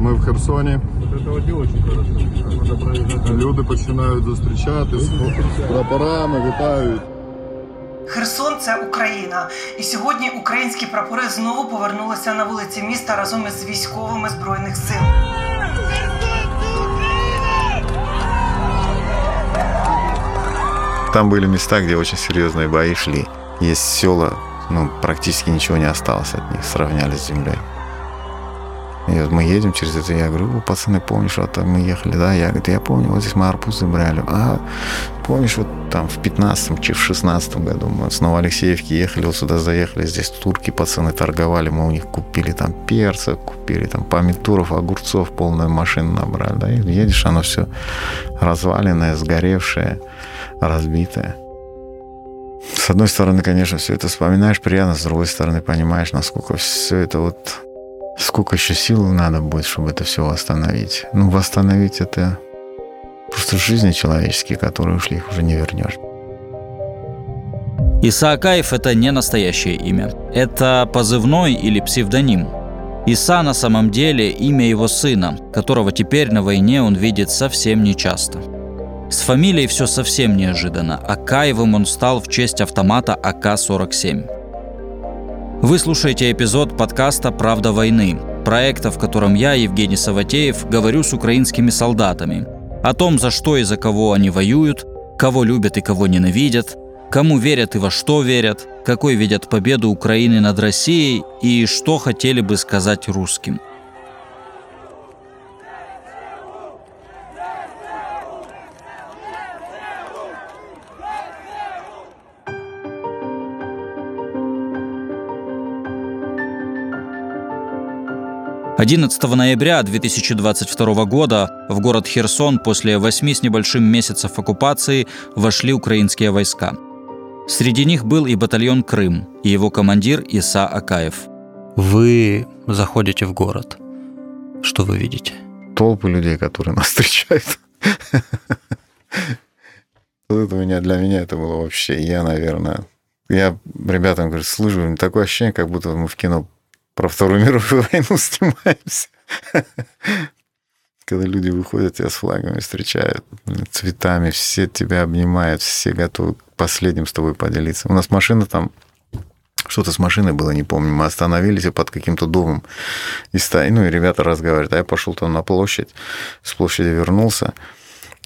Ми в Херсоні. Вот это вот не очень хорошо. Надо проезжать. Люди починають зустрічатись, прапорами вітають. Херсон це Україна, і сьогодні українські прапори знову повернулися на вулиці міста разом із військовими збройних сил. Там были места, где очень серьезные бои шли. Есть села, ну, практически ничего не осталось от них, сравняли с землей. И мы едем через это, я говорю, «О, пацаны, помнишь, вот мы ехали, да? Я говорю, я помню, вот здесь мы арбузы брали. А помнишь, вот там в 15-м, чи в 16 году мы с Новоалексеевки ехали, вот сюда заехали, здесь турки, пацаны торговали, мы у них купили там перца, купили там помидоров, огурцов, полную машину набрали, да? И едешь, оно все разваленное, сгоревшее, разбитое. С одной стороны, конечно, все это вспоминаешь приятно, с другой стороны, понимаешь, насколько все это вот... Сколько еще сил надо будет, чтобы это все восстановить. Ну, восстановить это просто жизни человеческие, которые ушли, их уже не вернешь. Исаакаев – это не настоящее имя. Это позывной или псевдоним. Иса на самом деле имя его сына, которого теперь на войне он видит совсем нечасто. С фамилией все совсем неожиданно. Акаевым он стал в честь автомата АК-47. Вы слушаете эпизод подкаста «Правда войны», проекта, в котором я, Евгений Саватеев, говорю с украинскими солдатами. О том, за что и за кого они воюют, кого любят и кого ненавидят, кому верят и во что верят, какой видят победу Украины над Россией и что хотели бы сказать русским – 11 ноября 2022 года в город Херсон после восьми с небольшим месяцев оккупации вошли украинские войска. Среди них был и батальон «Крым», и его командир Иса Акаев. Вы заходите в город. Что вы видите? Толпы людей, которые нас встречают. Это меня, для меня это было вообще, я, наверное, я ребятам говорю, слышу, такое ощущение, как будто мы в кино про Вторую мировую войну снимаемся. Когда люди выходят, тебя с флагами встречают, цветами, все тебя обнимают, все готовы последним с тобой поделиться. У нас машина там что-то с машиной было, не помню. Мы остановились под каким-то домом. И, ста... ну, и ребята разговаривают. А я пошел там на площадь, с площади вернулся.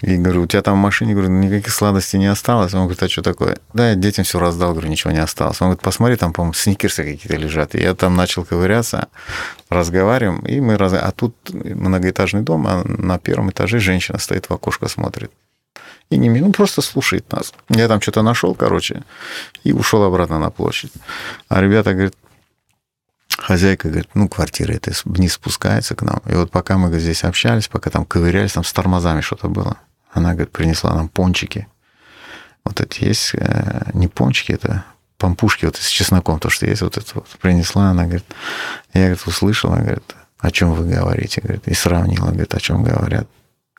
И говорю, у тебя там в машине, говорю, никаких сладостей не осталось. Он говорит, а что такое? Да, я детям все раздал, говорю, ничего не осталось. Он говорит, посмотри, там, по-моему, сникерсы какие-то лежат. И я там начал ковыряться, разговариваем, и мы раз... А тут многоэтажный дом, а на первом этаже женщина стоит в окошко, смотрит. И не ну, просто слушает нас. Я там что-то нашел, короче, и ушел обратно на площадь. А ребята говорят, хозяйка говорит, ну, квартира эта вниз спускается к нам. И вот пока мы здесь общались, пока там ковырялись, там с тормозами что-то было. Она, говорит, принесла нам пончики. Вот эти есть, э, не пончики, это пампушки вот с чесноком, то, что есть, вот это вот принесла, она говорит, я, говорит, услышала, говорит, о чем вы говорите, говорит, и сравнила, говорит, о чем говорят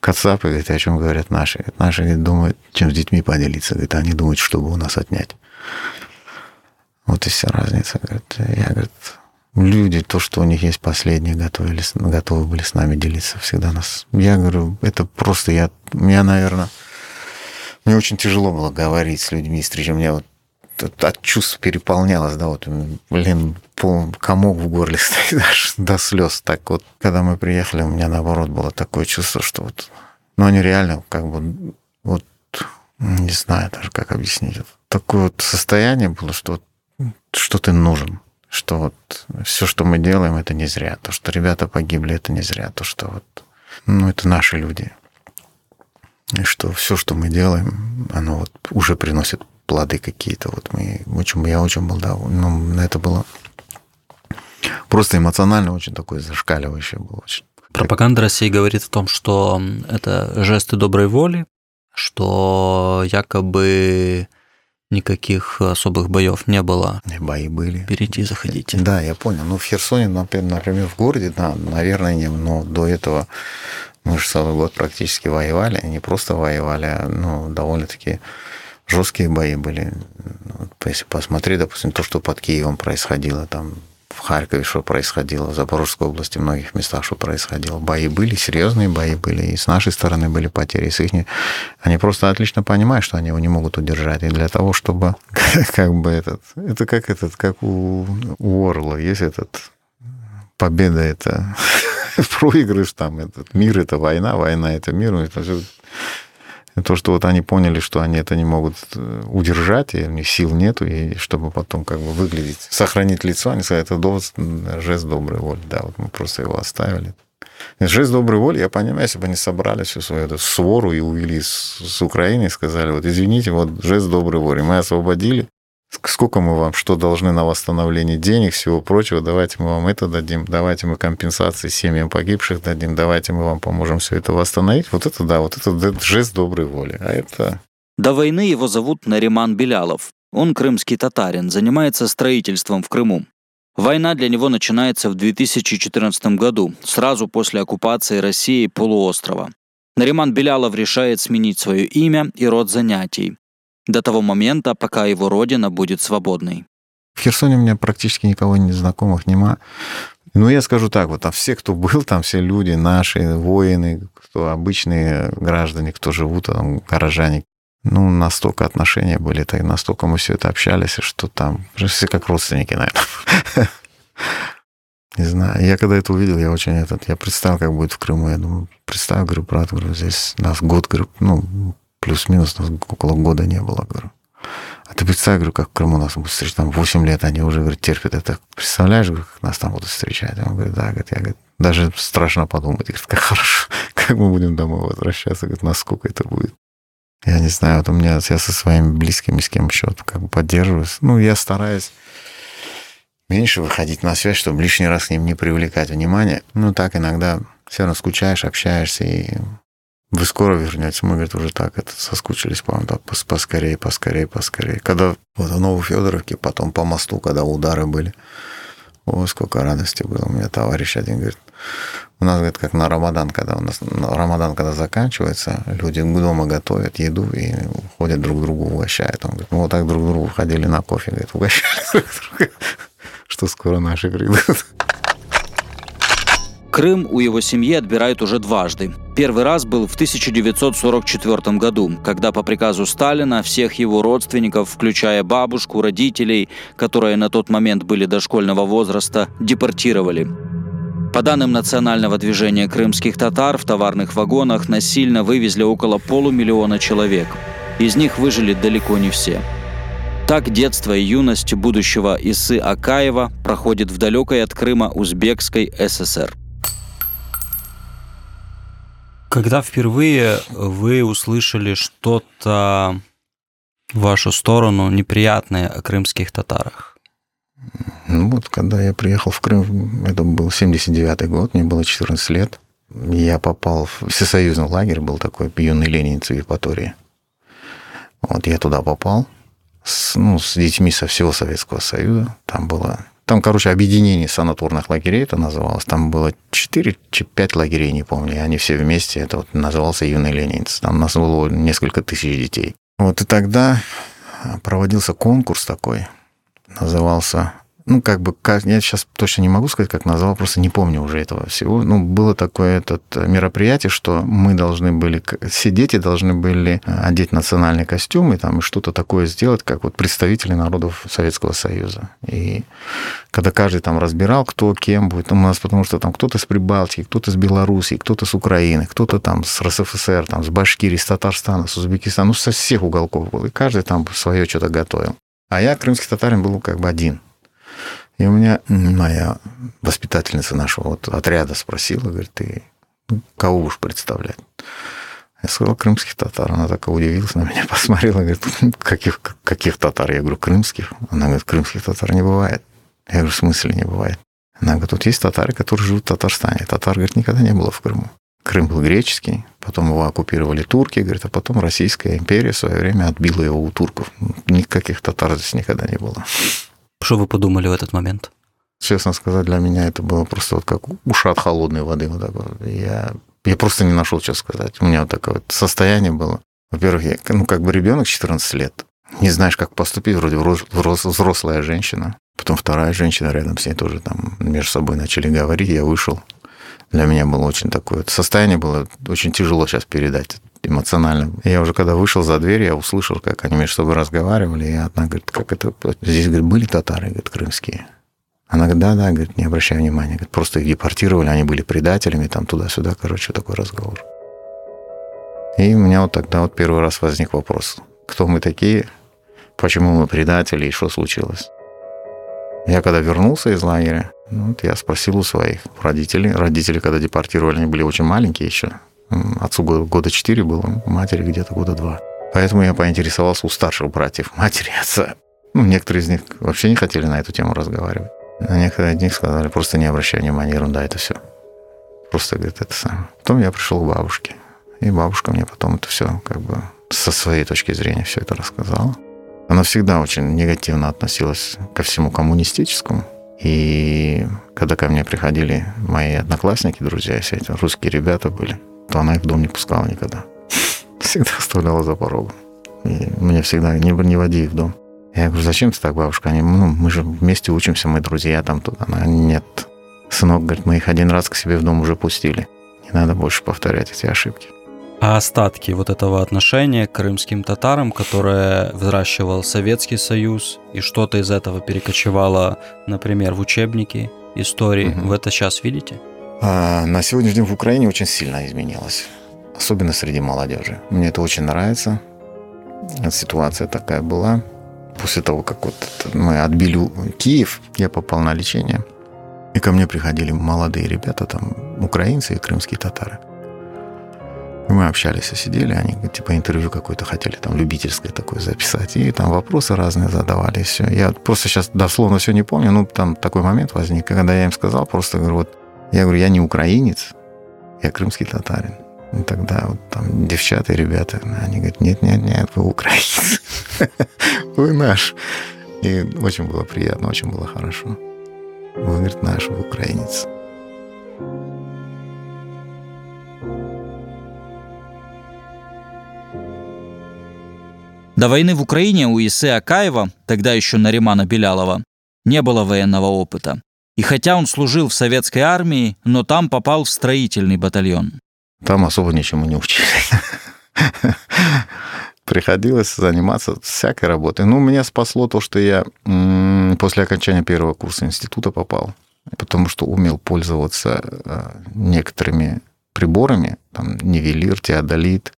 Кацапы, говорит, о чем говорят наши. Говорит, наши говорит, думают, чем с детьми поделиться, говорит, они думают, чтобы у нас отнять. Вот и вся разница, говорит. Я, говорит, люди, то, что у них есть последние, готовы, готовы были с нами делиться всегда нас. Я говорю, это просто я, меня, наверное, мне очень тяжело было говорить с людьми, встречи. Меня вот от чувств переполнялось, да, вот, блин, пол, комок в горле стоит аж до слез. Так вот, когда мы приехали, у меня наоборот было такое чувство, что вот, ну, они реально как бы, вот, не знаю даже, как объяснить. Такое вот состояние было, что вот, что ты нужен что вот все, что мы делаем, это не зря. То, что ребята погибли, это не зря. То, что вот, ну, это наши люди. И что все, что мы делаем, оно вот уже приносит плоды какие-то. Вот мы очень, я очень был доволен. Ну, это было просто эмоционально очень такое зашкаливающее было. Очень. Пропаганда России говорит о том, что это жесты доброй воли, что якобы никаких особых боев не было. Бои были. Перейти, заходите. Да, я понял. Ну, в Херсоне, например, в городе, да, наверное, не, но до этого мы же целый год практически воевали, не просто воевали, а ну, довольно-таки жесткие бои были. Если посмотреть, допустим, то, что под Киевом происходило, там в Харькове что происходило, в Запорожской области, в многих местах что происходило. Бои были, серьезные бои были, и с нашей стороны были потери, и с их... Они просто отлично понимают, что они его не могут удержать. И для того, чтобы как бы этот... Это как этот, как у, у Орла есть этот... Победа это проигрыш, там этот мир это война, война это мир. Это все то, что вот они поняли, что они это не могут э, удержать, и у них сил нету, и чтобы потом как бы выглядеть, сохранить лицо, они сказали, это довод, жест доброй воли. Да, вот мы просто его оставили. Жест доброй воли, я понимаю, если бы они собрали всю свою эту свору и увели с, с Украины и сказали, вот извините, вот жест доброй воли, мы освободили, сколько мы вам что должны на восстановление денег, всего прочего, давайте мы вам это дадим, давайте мы компенсации семьям погибших дадим, давайте мы вам поможем все это восстановить. Вот это да, вот это жест доброй воли. А это... До войны его зовут Нариман Белялов. Он крымский татарин, занимается строительством в Крыму. Война для него начинается в 2014 году, сразу после оккупации России полуострова. Нариман Белялов решает сменить свое имя и род занятий до того момента, пока его родина будет свободной. В Херсоне у меня практически никого не знакомых нема. Ну, я скажу так, вот, а все, кто был там, все люди наши, воины, кто обычные граждане, кто живут там, горожане, ну, настолько отношения были, так, настолько мы все это общались, что там все как родственники, наверное. Не знаю. Я когда это увидел, я очень этот, я представил, как будет в Крыму. Я думаю, представил, говорю, брат, говорю, здесь нас год, говорю, ну, плюс-минус около года не было, говорю. А ты представь, говорю, как в Крыму нас будут встречать, там 8 лет, они уже, говорит, терпят это. Представляешь, говорю, как нас там будут встречать? Он говорит, да, говорит, я, говорит, даже страшно подумать, говорит, как хорошо, как мы будем домой возвращаться, говорит, насколько это будет. Я не знаю, вот у меня, я со своими близкими, с кем еще как бы поддерживаюсь. Ну, я стараюсь меньше выходить на связь, чтобы лишний раз к ним не привлекать внимание. Ну, так иногда все равно скучаешь, общаешься, и вы скоро вернетесь. Мы, говорит, уже так это соскучились, по-моему, так, поскорее, поскорее, поскорее. Когда вот в Новофедоровке, потом по мосту, когда удары были, о, сколько радости было. У меня товарищ один говорит, у нас, говорит, как на Рамадан, когда у нас на Рамадан, когда заканчивается, люди дома готовят еду и ходят друг другу угощают. Он говорит, мы вот так друг другу ходили на кофе, говорит, угощали друг друга, что скоро наши придут. Крым у его семьи отбирают уже дважды. Первый раз был в 1944 году, когда по приказу Сталина всех его родственников, включая бабушку, родителей, которые на тот момент были дошкольного возраста, депортировали. По данным национального движения крымских татар, в товарных вагонах насильно вывезли около полумиллиона человек. Из них выжили далеко не все. Так детство и юность будущего Исы Акаева проходит в далекой от Крыма Узбекской ССР. Когда впервые вы услышали что-то в вашу сторону неприятное о крымских татарах? Ну вот, когда я приехал в Крым, это был 79-й год, мне было 14 лет. Я попал в всесоюзный лагерь, был такой юный ленинец в Евпатории. Вот я туда попал с, ну, с детьми со всего Советского Союза. Там было там, короче, объединение санаторных лагерей это называлось. Там было 4 5 лагерей, не помню. Они все вместе, это вот назывался «Юный ленинец». Там нас было несколько тысяч детей. Вот и тогда проводился конкурс такой, назывался ну, как бы, я сейчас точно не могу сказать, как назвал, просто не помню уже этого всего. Ну, было такое этот э, мероприятие, что мы должны были, все дети должны были э, одеть национальный костюм и там что-то такое сделать, как вот представители народов Советского Союза. И когда каждый там разбирал, кто кем будет, у нас потому что там кто-то с Прибалтики, кто-то с Белоруссии, кто-то с Украины, кто-то там с РСФСР, там с Башкирии, с Татарстана, с Узбекистана, ну, со всех уголков был. И каждый там свое что-то готовил. А я крымский татарин был как бы один. И у меня моя воспитательница нашего вот отряда спросила, говорит, ты ну, кого будешь представлять? Я сказал, крымских татар. Она так удивилась на меня, посмотрела, говорит, каких, каких татар? Я говорю, крымских. Она говорит, крымских татар не бывает. Я говорю, в смысле не бывает? Она говорит, тут есть татары, которые живут в Татарстане. Татар, говорит, никогда не было в Крыму. Крым был греческий, потом его оккупировали турки, говорит, а потом Российская империя в свое время отбила его у турков. Никаких татар здесь никогда не было. Что вы подумали в этот момент? Честно сказать, для меня это было просто вот как ушат холодной воды. Вот так вот. Я, я просто не нашел, что сказать. У меня вот такое вот состояние было. Во-первых, я, ну, как бы ребенок 14 лет. Не знаешь, как поступить, вроде взрослая женщина. Потом вторая женщина рядом с ней тоже там между собой начали говорить, я вышел. Для меня было очень такое состояние было очень тяжело сейчас передать эмоционально. Я уже когда вышел за дверь, я услышал, как они между собой разговаривали, и одна говорит, как это... Здесь, говорит, были татары, говорит, крымские. Она говорит, да-да, говорит, не обращай внимания, говорит, просто их депортировали, они были предателями, там туда-сюда, короче, такой разговор. И у меня вот тогда вот первый раз возник вопрос, кто мы такие, почему мы предатели и что случилось. Я когда вернулся из лагеря, вот я спросил у своих родителей. Родители, когда депортировали, они были очень маленькие еще. Отцу года четыре было, матери где-то года два. Поэтому я поинтересовался у старших братьев, матери отца. Ну, некоторые из них вообще не хотели на эту тему разговаривать. А некоторые из них сказали, просто не обращай внимания, ерунда, это все. Просто, говорит, это самое. Потом я пришел к бабушке. И бабушка мне потом это все как бы со своей точки зрения все это рассказала. Она всегда очень негативно относилась ко всему коммунистическому. И когда ко мне приходили мои одноклассники, друзья, все эти русские ребята были, то она их в дом не пускала никогда. Всегда оставляла за порогом. И мне всегда не, не води их в дом. Я говорю, зачем ты так, бабушка? Они, ну, мы же вместе учимся, мы друзья там тут. Она, нет. Сынок, говорит, мы их один раз к себе в дом уже пустили. Не надо больше повторять эти ошибки. А остатки вот этого отношения к крымским татарам, которое взращивал Советский Союз, и что-то из этого перекочевало, например, в учебники истории, угу. вы это сейчас видите? А, на сегодняшний день в Украине очень сильно изменилось. Особенно среди молодежи. Мне это очень нравится. Ситуация такая была. После того, как вот мы отбили Киев, я попал на лечение. И ко мне приходили молодые ребята, там, украинцы и крымские татары. Мы общались и сидели, они типа интервью какое-то хотели, там, любительское такое записать. И там вопросы разные задавали, все. Я просто сейчас дословно все не помню, ну, там такой момент возник, когда я им сказал, просто говорю, вот, я говорю, я не украинец, я крымский татарин. И тогда вот там девчата и ребята, они говорят, нет, нет, нет, вы украинец, вы наш. И очень было приятно, очень было хорошо. Вы, говорит, наш, вы украинец. До войны в Украине у Исы Акаева, тогда еще Наримана Белялова, не было военного опыта. И хотя он служил в советской армии, но там попал в строительный батальон. Там особо ничему не учили. Приходилось заниматься всякой работой. Ну, меня спасло то, что я после окончания первого курса института попал, потому что умел пользоваться э, некоторыми приборами, там, нивелир, теодолит,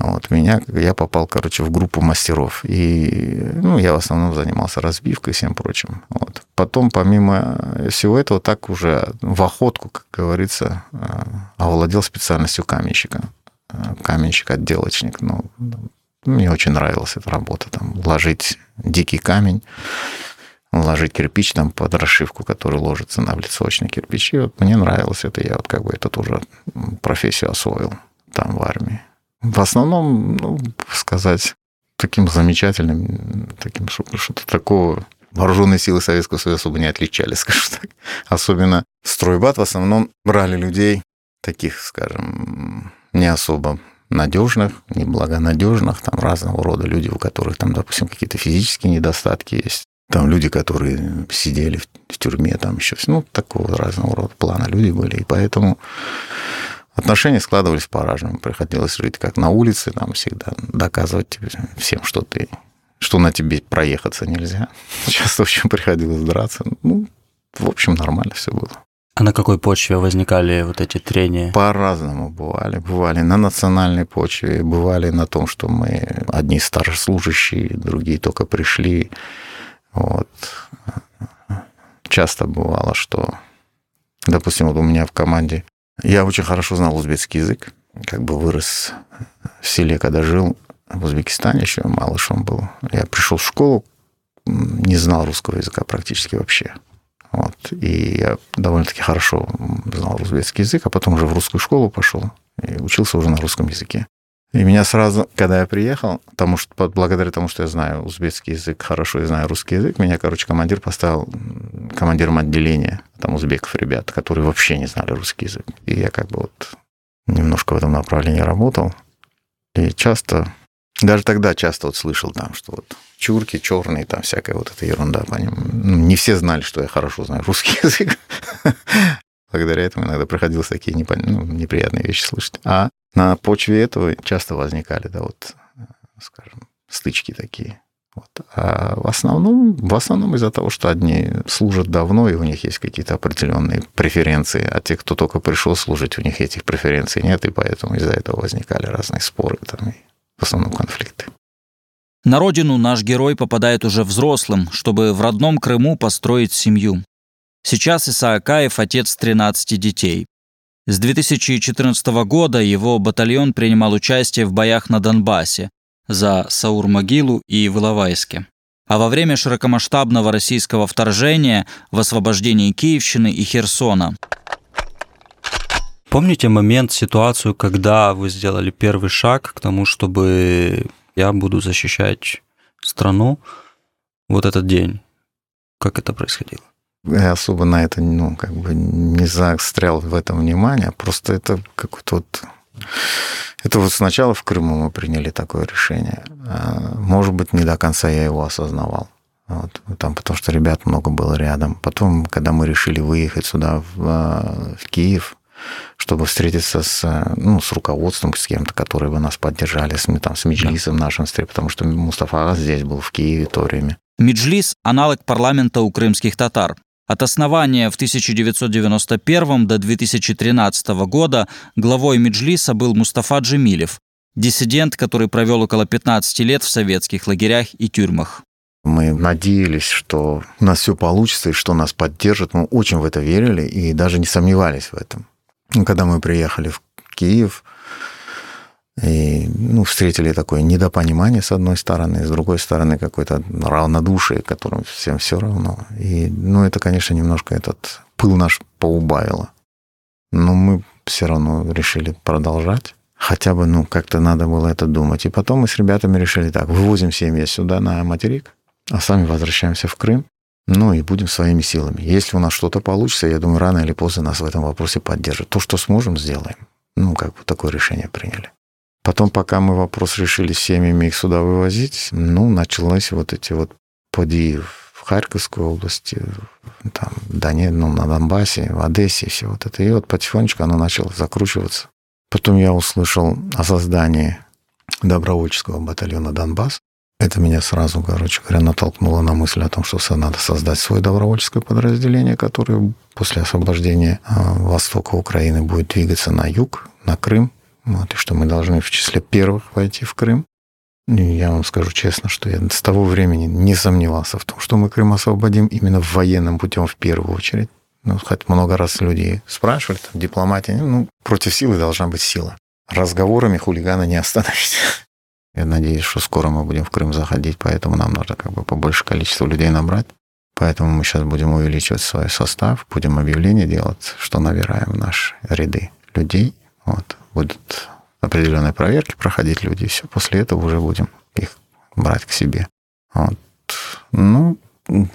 вот, меня, я попал, короче, в группу мастеров. И, ну, я в основном занимался разбивкой и всем прочим. Вот. Потом, помимо всего этого, так уже в охотку, как говорится, э, овладел специальностью каменщика. Э, каменщик-отделочник. Ну, мне очень нравилась эта работа. Там, ложить дикий камень, ложить кирпич там под расшивку, который ложится на облицовочный кирпич. И вот мне нравилось это. Я вот как бы это тоже профессию освоил там в армии. В основном, ну, сказать, таким замечательным, таким, что-то такого вооруженные силы Советского Союза особо не отличались, скажем так. Особенно стройбат в основном брали людей таких, скажем, не особо надежных, неблагонадежных, там разного рода люди, у которых там, допустим, какие-то физические недостатки есть. Там люди, которые сидели в, тюрьме, там еще, ну, такого разного рода плана люди были. И поэтому Отношения складывались по-разному. Приходилось жить как на улице, там всегда доказывать всем, что ты что на тебе проехаться нельзя. Часто очень приходилось драться. Ну, в общем, нормально все было. А на какой почве возникали вот эти трения? По-разному бывали. Бывали на национальной почве, бывали на том, что мы одни старослужащие, другие только пришли. Вот. Часто бывало, что, допустим, вот у меня в команде я очень хорошо знал узбекский язык. Как бы вырос в селе, когда жил в Узбекистане, еще малышом был. Я пришел в школу, не знал русского языка практически вообще. Вот. И я довольно-таки хорошо знал узбекский язык, а потом уже в русскую школу пошел и учился уже на русском языке. И меня сразу, когда я приехал, потому что, благодаря тому, что я знаю узбекский язык хорошо и знаю русский язык, меня, короче, командир поставил командиром отделения, там узбеков ребят, которые вообще не знали русский язык. И я как бы вот немножко в этом направлении работал. И часто Даже тогда часто вот слышал там, что вот чурки черные, там всякая вот эта ерунда по ним. Ну, не все знали, что я хорошо знаю русский язык. Благодаря этому иногда приходилось такие непон... ну, неприятные вещи слышать. А на почве этого часто возникали, да, вот, скажем, стычки такие. Вот. А в основном, в основном из-за того, что одни служат давно, и у них есть какие-то определенные преференции, а те, кто только пришел служить, у них этих преференций нет, и поэтому из-за этого возникали разные споры там, и в основном конфликты. На родину наш герой попадает уже взрослым, чтобы в родном Крыму построить семью. Сейчас Исаакаев отец 13 детей. С 2014 года его батальон принимал участие в боях на Донбассе, за Саур-Могилу и в Иловайске. А во время широкомасштабного российского вторжения в освобождении Киевщины и Херсона. Помните момент, ситуацию, когда вы сделали первый шаг к тому, чтобы я буду защищать страну вот этот день? Как это происходило? Я особо на это ну, как бы не застрял в этом внимание, просто это какой-то вот это вот сначала в Крыму мы приняли такое решение. А, может быть, не до конца я его осознавал. Вот, там, потому что ребят много было рядом. Потом, когда мы решили выехать сюда, в, а, в Киев, чтобы встретиться с, ну, с руководством, с кем-то, которые бы нас поддержали, с, там, с Меджлисом да. нашим, потому что Мустафа здесь был в Киеве то время. Меджлис – аналог парламента у крымских татар. От основания в 1991 до 2013 года главой Меджлиса был Мустафа Джемилев, диссидент, который провел около 15 лет в советских лагерях и тюрьмах. Мы надеялись, что у нас все получится и что нас поддержат. Мы очень в это верили и даже не сомневались в этом. Когда мы приехали в Киев, и ну, встретили такое недопонимание с одной стороны, с другой стороны какое-то равнодушие, которым всем все равно. И, ну, это, конечно, немножко этот пыл наш поубавило. Но мы все равно решили продолжать. Хотя бы, ну, как-то надо было это думать. И потом мы с ребятами решили так, вывозим семьи сюда, на материк, а сами возвращаемся в Крым. Ну и будем своими силами. Если у нас что-то получится, я думаю, рано или поздно нас в этом вопросе поддержат. То, что сможем, сделаем. Ну, как бы такое решение приняли. Потом, пока мы вопрос решили с семьями их сюда вывозить, ну, началось вот эти вот поди в Харьковской области, там, да нет, ну, на Донбассе, в Одессе, все вот это. И вот потихонечку оно начало закручиваться. Потом я услышал о создании добровольческого батальона «Донбасс». Это меня сразу, короче говоря, натолкнуло на мысль о том, что надо создать свое добровольческое подразделение, которое после освобождения а, востока Украины будет двигаться на юг, на Крым, вот, и что мы должны в числе первых войти в Крым. И я вам скажу честно, что я с того времени не сомневался в том, что мы Крым освободим именно военным путем в первую очередь. Ну, хоть много раз люди спрашивали, там, дипломатия, ну, против силы должна быть сила. Разговорами хулигана не остановить. Я надеюсь, что скоро мы будем в Крым заходить, поэтому нам нужно как бы побольше количества людей набрать. Поэтому мы сейчас будем увеличивать свой состав, будем объявления делать, что набираем в наши ряды людей. Вот будут определенные проверки проходить люди, и все. После этого уже будем их брать к себе. Вот. Ну,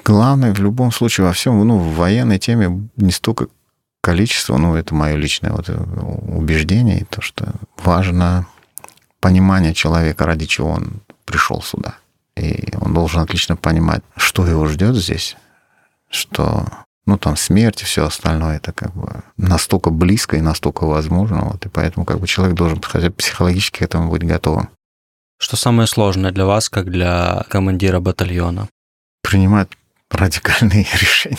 главное в любом случае во всем, ну, в военной теме не столько количество, ну, это мое личное вот убеждение, то, что важно понимание человека, ради чего он пришел сюда. И он должен отлично понимать, что его ждет здесь, что ну, там, смерть и все остальное, это как бы настолько близко и настолько возможно, вот, и поэтому как бы человек должен хотя бы психологически к этому быть готовым. Что самое сложное для вас, как для командира батальона? Принимать радикальные решения.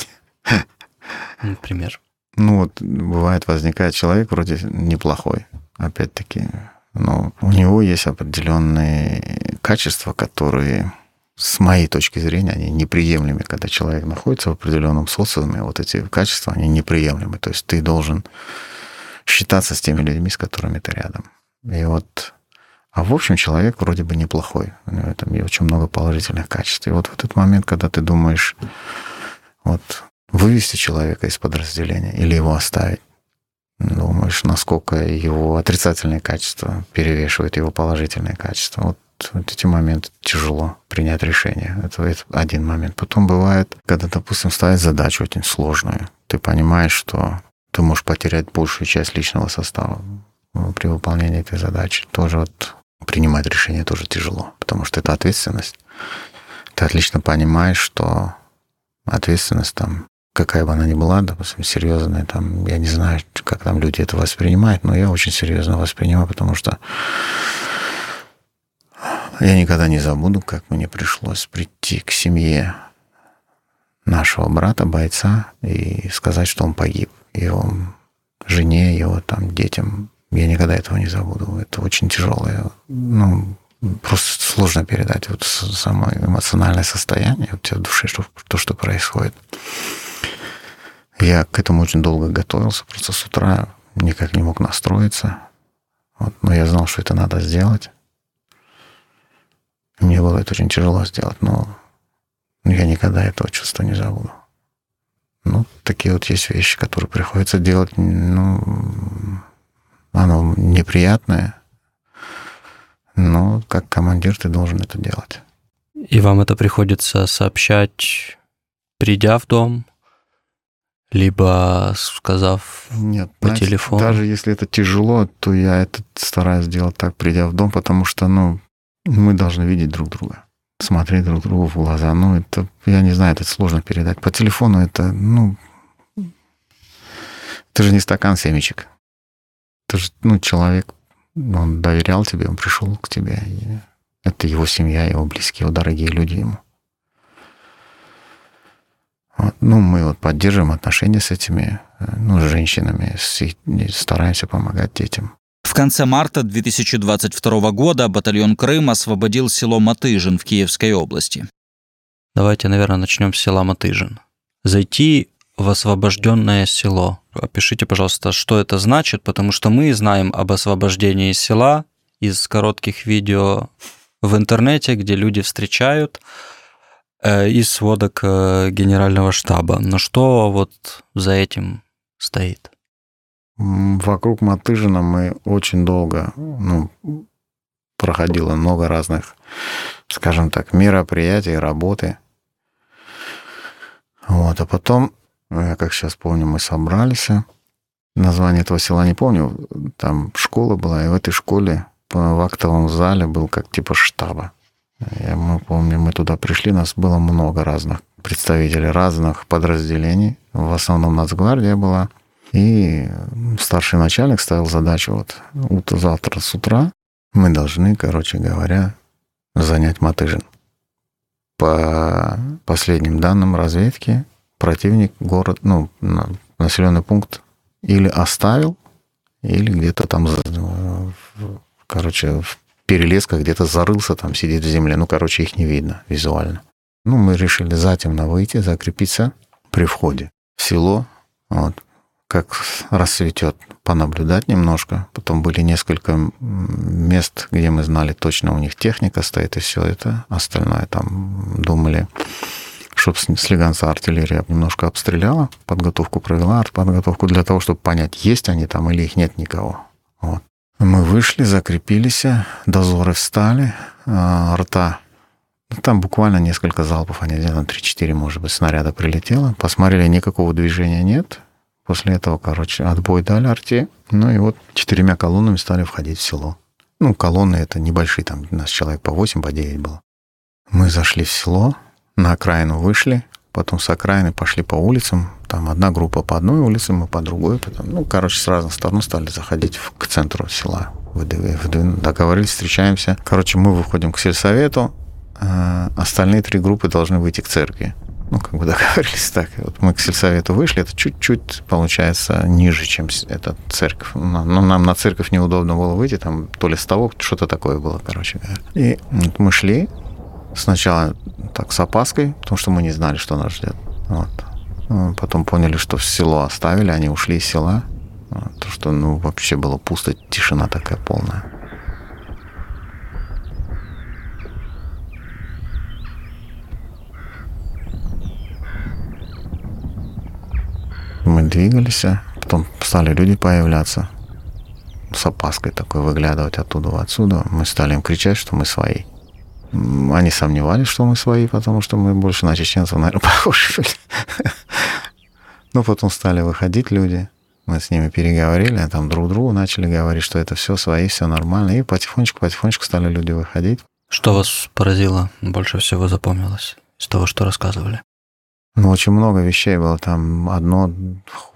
Например? Ну, вот бывает, возникает человек вроде неплохой, опять-таки, но у него есть определенные качества, которые с моей точки зрения, они неприемлемы, когда человек находится в определенном социуме, вот эти качества, они неприемлемы. То есть ты должен считаться с теми людьми, с которыми ты рядом. И вот, а в общем, человек вроде бы неплохой. У него там очень много положительных качеств. И вот в этот момент, когда ты думаешь, вот, вывести человека из подразделения или его оставить, думаешь, насколько его отрицательные качества перевешивают его положительные качества. Вот вот эти моменты тяжело принять решение. Это, это один момент. Потом бывает, когда, допустим, ставить задачу очень сложную. Ты понимаешь, что ты можешь потерять большую часть личного состава при выполнении этой задачи. Тоже вот принимать решения тоже тяжело, потому что это ответственность. Ты отлично понимаешь, что ответственность там, какая бы она ни была, допустим, серьезная, там, я не знаю, как там люди это воспринимают, но я очень серьезно воспринимаю, потому что я никогда не забуду, как мне пришлось прийти к семье нашего брата, бойца, и сказать, что он погиб. Его жене, его там детям. Я никогда этого не забуду. Это очень тяжелое. Ну, просто сложно передать вот само эмоциональное состояние вот в душе, что, то, что происходит. Я к этому очень долго готовился, просто с утра никак не мог настроиться. Вот, но я знал, что это надо сделать. Мне было это очень тяжело сделать, но я никогда этого чувства не забуду. Ну, такие вот есть вещи, которые приходится делать, ну, оно неприятное, но как командир ты должен это делать. И вам это приходится сообщать, придя в дом, либо сказав Нет, по знаете, телефону? Даже если это тяжело, то я это стараюсь делать так, придя в дом, потому что, ну, мы должны видеть друг друга, смотреть друг другу в глаза. Ну, это, я не знаю, это сложно передать. По телефону это, ну, это же не стакан семечек. Это же, ну, человек, он доверял тебе, он пришел к тебе. Это его семья, его близкие, его дорогие люди ему. Вот. Ну, мы вот поддерживаем отношения с этими ну, женщинами, с, стараемся помогать детям. Конце марта 2022 года батальон Крым освободил село Матыжин в Киевской области. Давайте, наверное, начнем с села Матыжин. Зайти в освобожденное село. Опишите, пожалуйста, что это значит, потому что мы знаем об освобождении села из коротких видео в интернете, где люди встречают, э, из сводок э, генерального штаба. Но что вот за этим стоит? Вокруг Матыжина мы очень долго, ну, проходило много разных, скажем так, мероприятий, работы. Вот, а потом, я как сейчас помню, мы собрались. Название этого села не помню. Там школа была, и в этой школе в актовом зале был как типа штаба. Я, мы помню, мы туда пришли, нас было много разных представителей разных подразделений. В основном Нацгвардия была. И старший начальник ставил задачу вот ут- завтра с утра мы должны, короче говоря, занять Матыжин. По последним данным разведки, противник город, ну, на- населенный пункт или оставил, или где-то там, короче, в перелесках где-то зарылся, там сидит в земле. Ну, короче, их не видно визуально. Ну, мы решили затемно выйти, закрепиться при входе в село. Вот. Как рассветет, понаблюдать немножко. Потом были несколько мест, где мы знали точно у них техника стоит и все это. Остальное там думали, чтобы слегонца артиллерия немножко обстреляла, подготовку провела, подготовку для того, чтобы понять, есть они там или их нет никого. Вот. Мы вышли, закрепились, дозоры встали, а, рта ну, Там буквально несколько залпов, они где-то 3-4, может быть, снаряда прилетело. Посмотрели, никакого движения нет. После этого, короче, отбой дали арте. Ну и вот четырьмя колоннами стали входить в село. Ну, колонны это небольшие, там у нас человек по 8, по 9 было. Мы зашли в село, на окраину вышли, потом с окраины пошли по улицам. Там одна группа по одной улице, мы по другой. Потом, ну, короче, с разных сторон стали заходить в- к центру села. Договорились, встречаемся. Короче, мы выходим к сельсовету, а остальные три группы должны выйти к церкви. Ну, как бы договорились так. Вот мы к сельсовету вышли, это чуть-чуть, получается, ниже, чем с- эта церковь. Ну, ну, нам на церковь неудобно было выйти, там то ли ставок, что-то такое было, короче говоря. И вот мы шли сначала так с опаской, потому что мы не знали, что нас ждет. Вот. А Потом поняли, что село оставили, они ушли из села. То, что, ну, вообще было пусто, тишина такая полная. Мы двигались, а потом стали люди появляться. С опаской такой выглядывать оттуда, отсюда. Мы стали им кричать, что мы свои. Они сомневались, что мы свои, потому что мы больше на чеченцев, наверное, похожи были. Но потом стали выходить люди. Мы с ними переговорили, а там друг другу начали говорить, что это все свои, все нормально. И потихонечку-потихонечку стали люди выходить. Что вас поразило, больше всего запомнилось из того, что рассказывали? Ну, очень много вещей было. Там одно,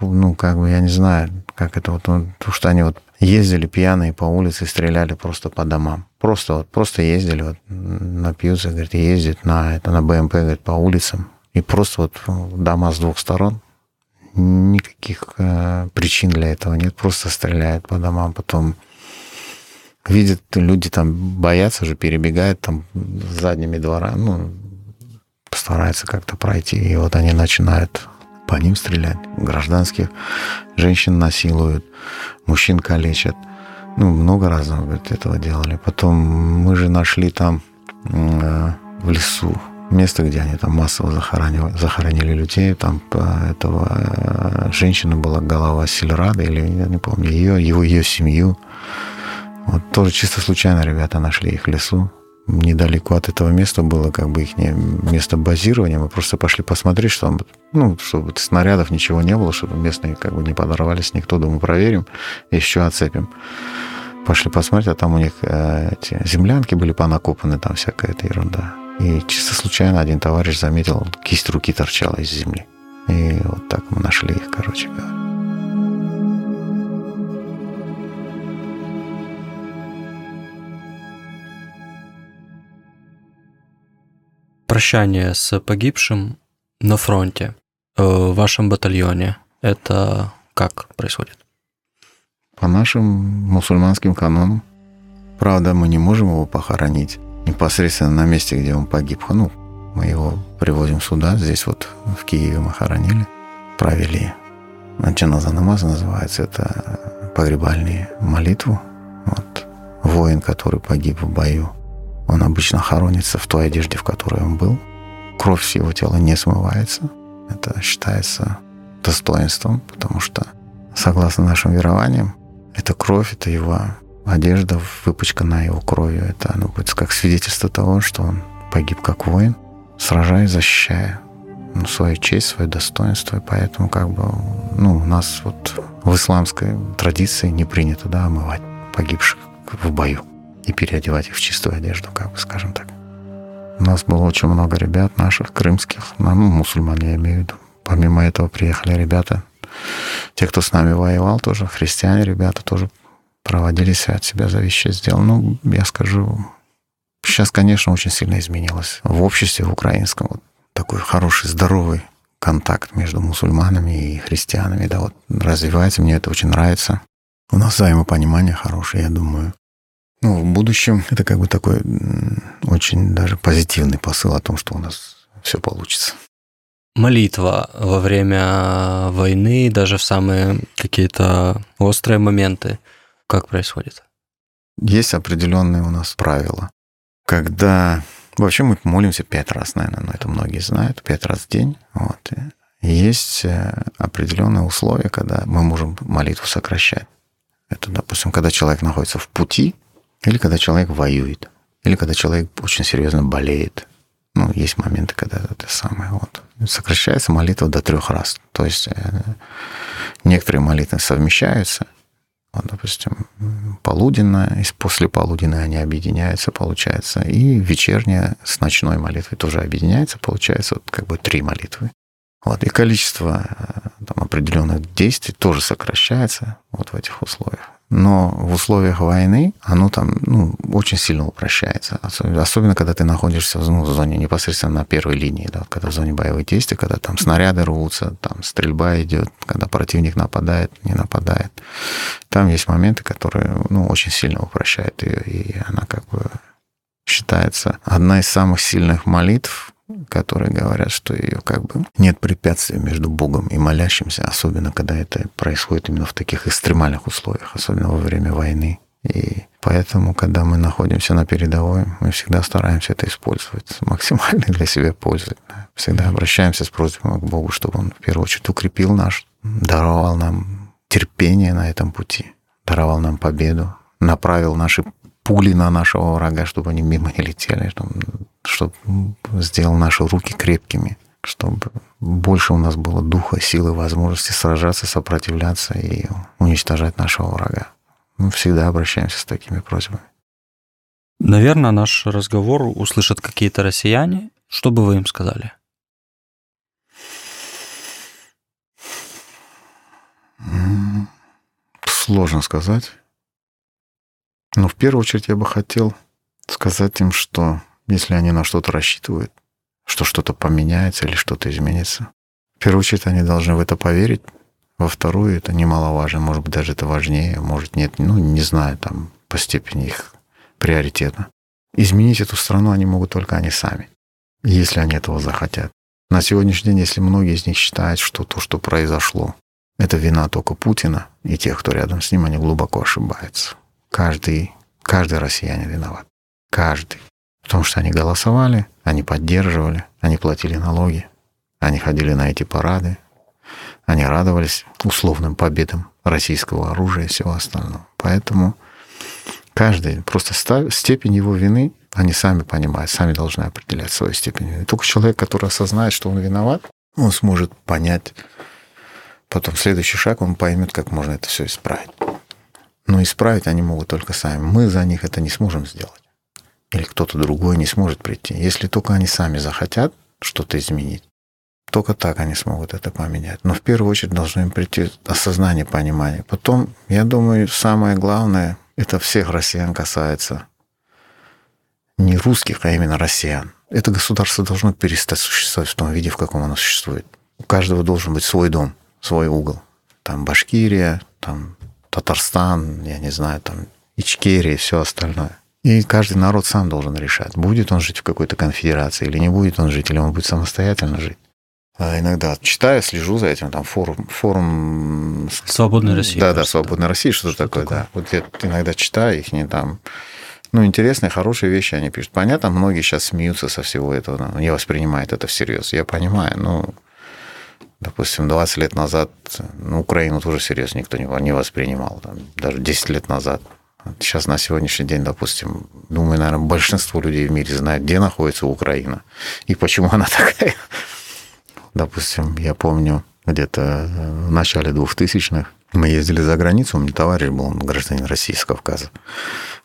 ну, как бы, я не знаю, как это вот, ну, то, что они вот ездили пьяные по улице, стреляли просто по домам. Просто вот, просто ездили, вот, напьются, говорит, ездит на, это, на БМП, говорит, по улицам. И просто вот дома с двух сторон, никаких э, причин для этого нет, просто стреляют по домам, потом видят, люди там боятся же, перебегают там задними дворами, ну, стараются как-то пройти, и вот они начинают по ним стрелять. Гражданских женщин насилуют, мужчин калечат. Ну, много разного говорит, этого делали. Потом мы же нашли там э, в лесу место, где они там массово захоронили, захоронили людей. Там э, этого э, женщина была голова Сильрада, или я не помню, ее, его, ее семью. Вот тоже чисто случайно ребята нашли их в лесу недалеко от этого места было как бы их место базирования. Мы просто пошли посмотреть, что ну, чтобы снарядов ничего не было, чтобы местные как бы не подорвались никто. Думаю, проверим, еще оцепим. Пошли посмотреть, а там у них э, эти землянки были понакопаны, там всякая эта ерунда. И чисто случайно один товарищ заметил, кисть руки торчала из земли. И вот так мы нашли их, короче говоря. Прощание с погибшим на фронте э, в вашем батальоне. Это как происходит? По нашим мусульманским канонам. Правда, мы не можем его похоронить непосредственно на месте, где он погиб. Ну, мы его привозим сюда, здесь вот в Киеве мы хоронили, провели Джаназа намаз называется, это погребальные молитву. Вот. Воин, который погиб в бою, он обычно хоронится в той одежде, в которой он был. Кровь с его тела не смывается. Это считается достоинством, потому что, согласно нашим верованиям, эта кровь, это его одежда, выпачканная его кровью. Это оно будет как свидетельство того, что он погиб как воин, сражаясь, защищая ну, свою честь, свое достоинство. И поэтому как бы, ну, у нас вот в исламской традиции не принято, да, омывать погибших в бою и переодевать их в чистую одежду, как бы скажем так. У нас было очень много ребят наших, крымских, ну, мусульман я имею в виду. Помимо этого приехали ребята, те, кто с нами воевал тоже, христиане ребята тоже проводили себя от себя зависящее сделал. Ну, я скажу, сейчас, конечно, очень сильно изменилось в обществе, в украинском. Вот такой хороший, здоровый контакт между мусульманами и христианами, да, вот развивается, мне это очень нравится. У нас взаимопонимание хорошее, я думаю. Ну, в будущем это как бы такой очень даже позитивный посыл о том, что у нас все получится. Молитва во время войны, даже в самые какие-то острые моменты, как происходит? Есть определенные у нас правила. Когда... Вообще мы молимся пять раз, наверное, но это многие знают, пять раз в день. Вот. Есть э, определенные условия, когда мы можем молитву сокращать. Это, допустим, когда человек находится в пути, или когда человек воюет. Или когда человек очень серьезно болеет. Ну, есть моменты, когда это самое. Вот. Сокращается молитва до трех раз. То есть э, некоторые молитвы совмещаются. Вот, допустим, полуденная, и после полуденной они объединяются, получается. И вечерняя с ночной молитвой тоже объединяется, получается вот как бы три молитвы. Вот, и количество э, там, определенных действий тоже сокращается вот в этих условиях но в условиях войны оно там ну, очень сильно упрощается. Особенно, когда ты находишься ну, в зоне непосредственно на первой линии, да, когда в зоне боевых действий, когда там снаряды рвутся, там стрельба идет, когда противник нападает, не нападает. Там есть моменты, которые ну, очень сильно упрощают ее, и она как бы считается одна из самых сильных молитв, которые говорят, что ее как бы нет препятствия между Богом и молящимся, особенно когда это происходит именно в таких экстремальных условиях, особенно во время войны. И поэтому, когда мы находимся на передовой, мы всегда стараемся это использовать максимально для себя пользы. Всегда обращаемся с просьбой к Богу, чтобы Он в первую очередь укрепил наш, даровал нам терпение на этом пути, даровал нам победу, направил наши пули на нашего врага, чтобы они мимо не летели, чтобы, чтобы сделал наши руки крепкими, чтобы больше у нас было духа, силы, возможности сражаться, сопротивляться и уничтожать нашего врага. Мы всегда обращаемся с такими просьбами. Наверное, наш разговор услышат какие-то россияне. Что бы вы им сказали? Сложно сказать. Но в первую очередь я бы хотел сказать им, что если они на что-то рассчитывают, что что-то поменяется или что-то изменится, в первую очередь они должны в это поверить. Во вторую это немаловажно, может быть, даже это важнее, может нет, ну, не знаю, там, по степени их приоритета. Изменить эту страну они могут только они сами, если они этого захотят. На сегодняшний день, если многие из них считают, что то, что произошло, это вина только Путина и тех, кто рядом с ним, они глубоко ошибаются. Каждый, каждый россиянин виноват. Каждый. Потому что они голосовали, они поддерживали, они платили налоги, они ходили на эти парады, они радовались условным победам российского оружия и всего остального. Поэтому каждый, просто степень его вины, они сами понимают, сами должны определять свою степень вины. Только человек, который осознает, что он виноват, он сможет понять, потом следующий шаг, он поймет, как можно это все исправить. Но исправить они могут только сами. Мы за них это не сможем сделать. Или кто-то другой не сможет прийти. Если только они сами захотят что-то изменить, только так они смогут это поменять. Но в первую очередь должно им прийти осознание, понимание. Потом, я думаю, самое главное, это всех россиян касается. Не русских, а именно россиян. Это государство должно перестать существовать в том виде, в каком оно существует. У каждого должен быть свой дом, свой угол. Там Башкирия, там Татарстан, я не знаю, там Ичкерия и все остальное. И каждый народ сам должен решать, будет он жить в какой-то конфедерации или не будет он жить, или он будет самостоятельно жить. А иногда читаю, слежу за этим, там форум... форум... Свободной России. Да, да, Свободной России, что, что такое, такое, да. Вот я иногда читаю их, не там... Ну, интересные, хорошие вещи они пишут. Понятно, многие сейчас смеются со всего этого, не воспринимают это всерьез. Я понимаю, но Допустим, 20 лет назад ну, Украину тоже серьезно никто не воспринимал, там, даже 10 лет назад. Сейчас на сегодняшний день, допустим, думаю, наверное, большинство людей в мире знает, где находится Украина и почему она такая. Допустим, я помню, где-то в начале 2000-х мы ездили за границу, у меня товарищ был, он гражданин России с Кавказа,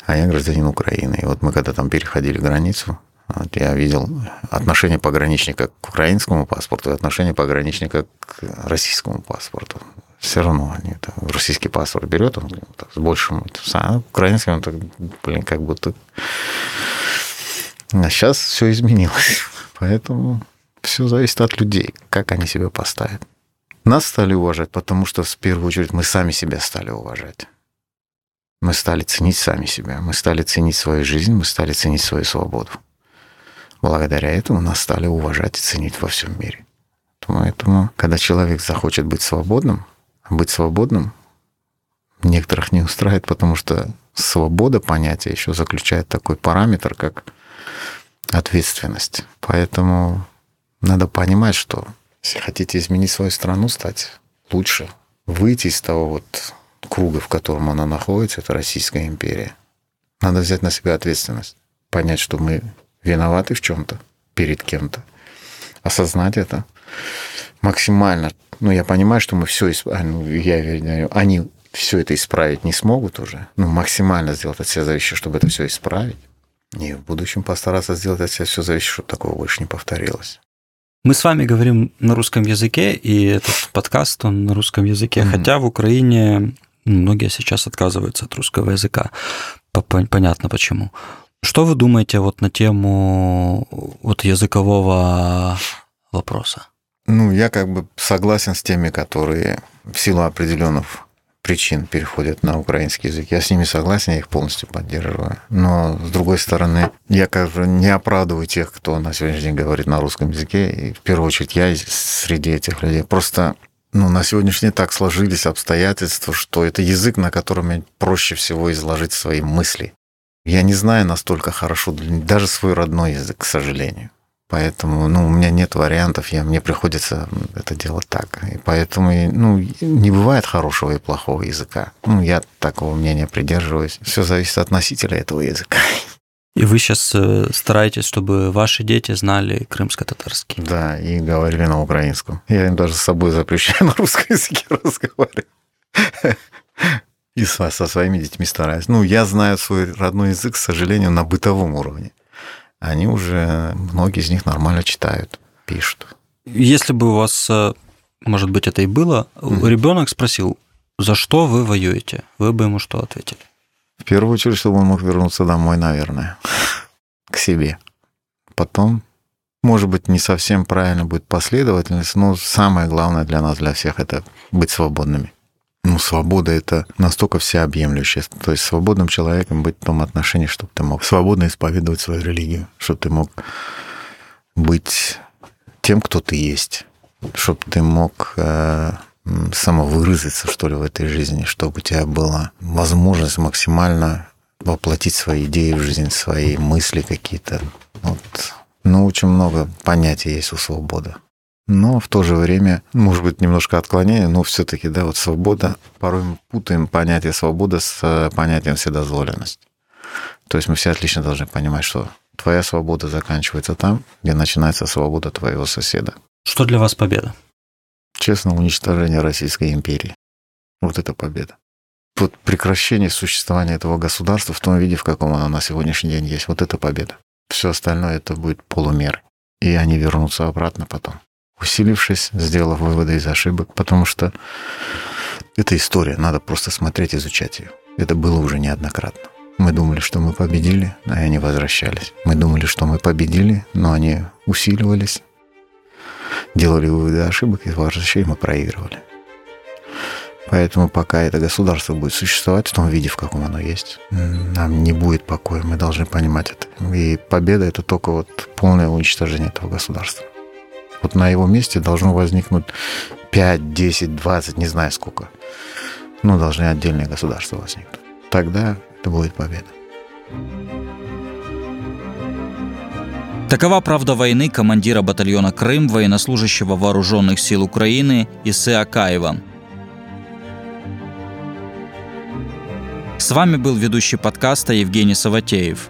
а я гражданин Украины. И вот мы когда там переходили границу, вот я видел отношение пограничника к украинскому паспорту и отношение пограничника к российскому паспорту. Все равно они там, российский паспорт берет, он так, с большим, а украинский он так, блин, как будто... А сейчас все изменилось. Поэтому все зависит от людей, как они себя поставят. Нас стали уважать, потому что в первую очередь мы сами себя стали уважать. Мы стали ценить сами себя, мы стали ценить свою жизнь, мы стали ценить свою свободу. Благодаря этому нас стали уважать и ценить во всем мире. Поэтому, когда человек захочет быть свободным, быть свободным некоторых не устраивает, потому что свобода понятия еще заключает такой параметр, как ответственность. Поэтому надо понимать, что если хотите изменить свою страну, стать лучше, выйти из того вот круга, в котором она находится, это Российская империя. Надо взять на себя ответственность, понять, что мы виноваты в чем-то перед кем-то, осознать это максимально. Ну, я понимаю, что мы все, исп... ну, я, я, они все это исправить не смогут уже. Ну, максимально сделать от себя зависящее, чтобы это все исправить. И в будущем постараться сделать от себя все зависящее, чтобы такого больше не повторилось. Мы с вами говорим на русском языке, и этот подкаст, он на русском языке, mm-hmm. хотя в Украине многие сейчас отказываются от русского языка. Понятно почему. Что вы думаете вот на тему вот языкового вопроса? Ну, я как бы согласен с теми, которые в силу определенных причин переходят на украинский язык. Я с ними согласен, я их полностью поддерживаю. Но, с другой стороны, я как бы не оправдываю тех, кто на сегодняшний день говорит на русском языке. И в первую очередь я среди этих людей. Просто ну, на сегодняшний день так сложились обстоятельства, что это язык, на котором проще всего изложить свои мысли. Я не знаю настолько хорошо даже свой родной язык, к сожалению. Поэтому, ну, у меня нет вариантов, я, мне приходится это делать так. И поэтому, ну, не бывает хорошего и плохого языка. Ну, я такого мнения придерживаюсь. Все зависит от носителя этого языка. И вы сейчас э, стараетесь, чтобы ваши дети знали крымско-татарский. Да, и говорили на украинском. Я им даже с собой запрещаю на русском языке разговаривать. И со, со своими детьми стараюсь. Ну, я знаю свой родной язык, к сожалению, на бытовом уровне. Они уже, многие из них нормально читают, пишут. Если бы у вас, э, может быть, это и было, Мгм. ребенок спросил, за что вы воюете, вы бы ему что ответили? В первую очередь, чтобы он мог вернуться домой, наверное, к себе. Потом, может быть, не совсем правильно будет последовательность, но самое главное для нас, для всех, это быть свободными. Ну, свобода — это настолько всеобъемлющее. То есть свободным человеком быть в том отношении, чтобы ты мог свободно исповедовать свою религию, чтобы ты мог быть тем, кто ты есть, чтобы ты мог э, самовыразиться, что ли, в этой жизни, чтобы у тебя была возможность максимально воплотить свои идеи в жизнь, свои мысли какие-то. Вот. Ну, очень много понятий есть у свободы. Но в то же время, может быть, немножко отклонение, но все-таки, да, вот свобода, порой мы путаем понятие свобода с э, понятием вседозволенность. То есть мы все отлично должны понимать, что твоя свобода заканчивается там, где начинается свобода твоего соседа. Что для вас победа? Честно, уничтожение Российской империи. Вот это победа. Вот прекращение существования этого государства в том виде, в каком оно на сегодняшний день есть. Вот это победа. Все остальное это будет полумеры. И они вернутся обратно потом. Усилившись, сделав выводы из ошибок, потому что это история, надо просто смотреть, изучать ее. Это было уже неоднократно. Мы думали, что мы победили, а они возвращались. Мы думали, что мы победили, но они усиливались, делали выводы ошибок и возвращались, мы проигрывали. Поэтому пока это государство будет существовать в том виде, в каком оно есть, нам не будет покоя. Мы должны понимать это. И победа — это только вот полное уничтожение этого государства. Вот на его месте должно возникнуть 5, 10, 20, не знаю сколько. Ну, должны отдельные государства возникнуть. Тогда это будет победа. Такова правда войны командира батальона «Крым» военнослужащего вооруженных сил Украины Исы Акаева. С вами был ведущий подкаста Евгений Саватеев.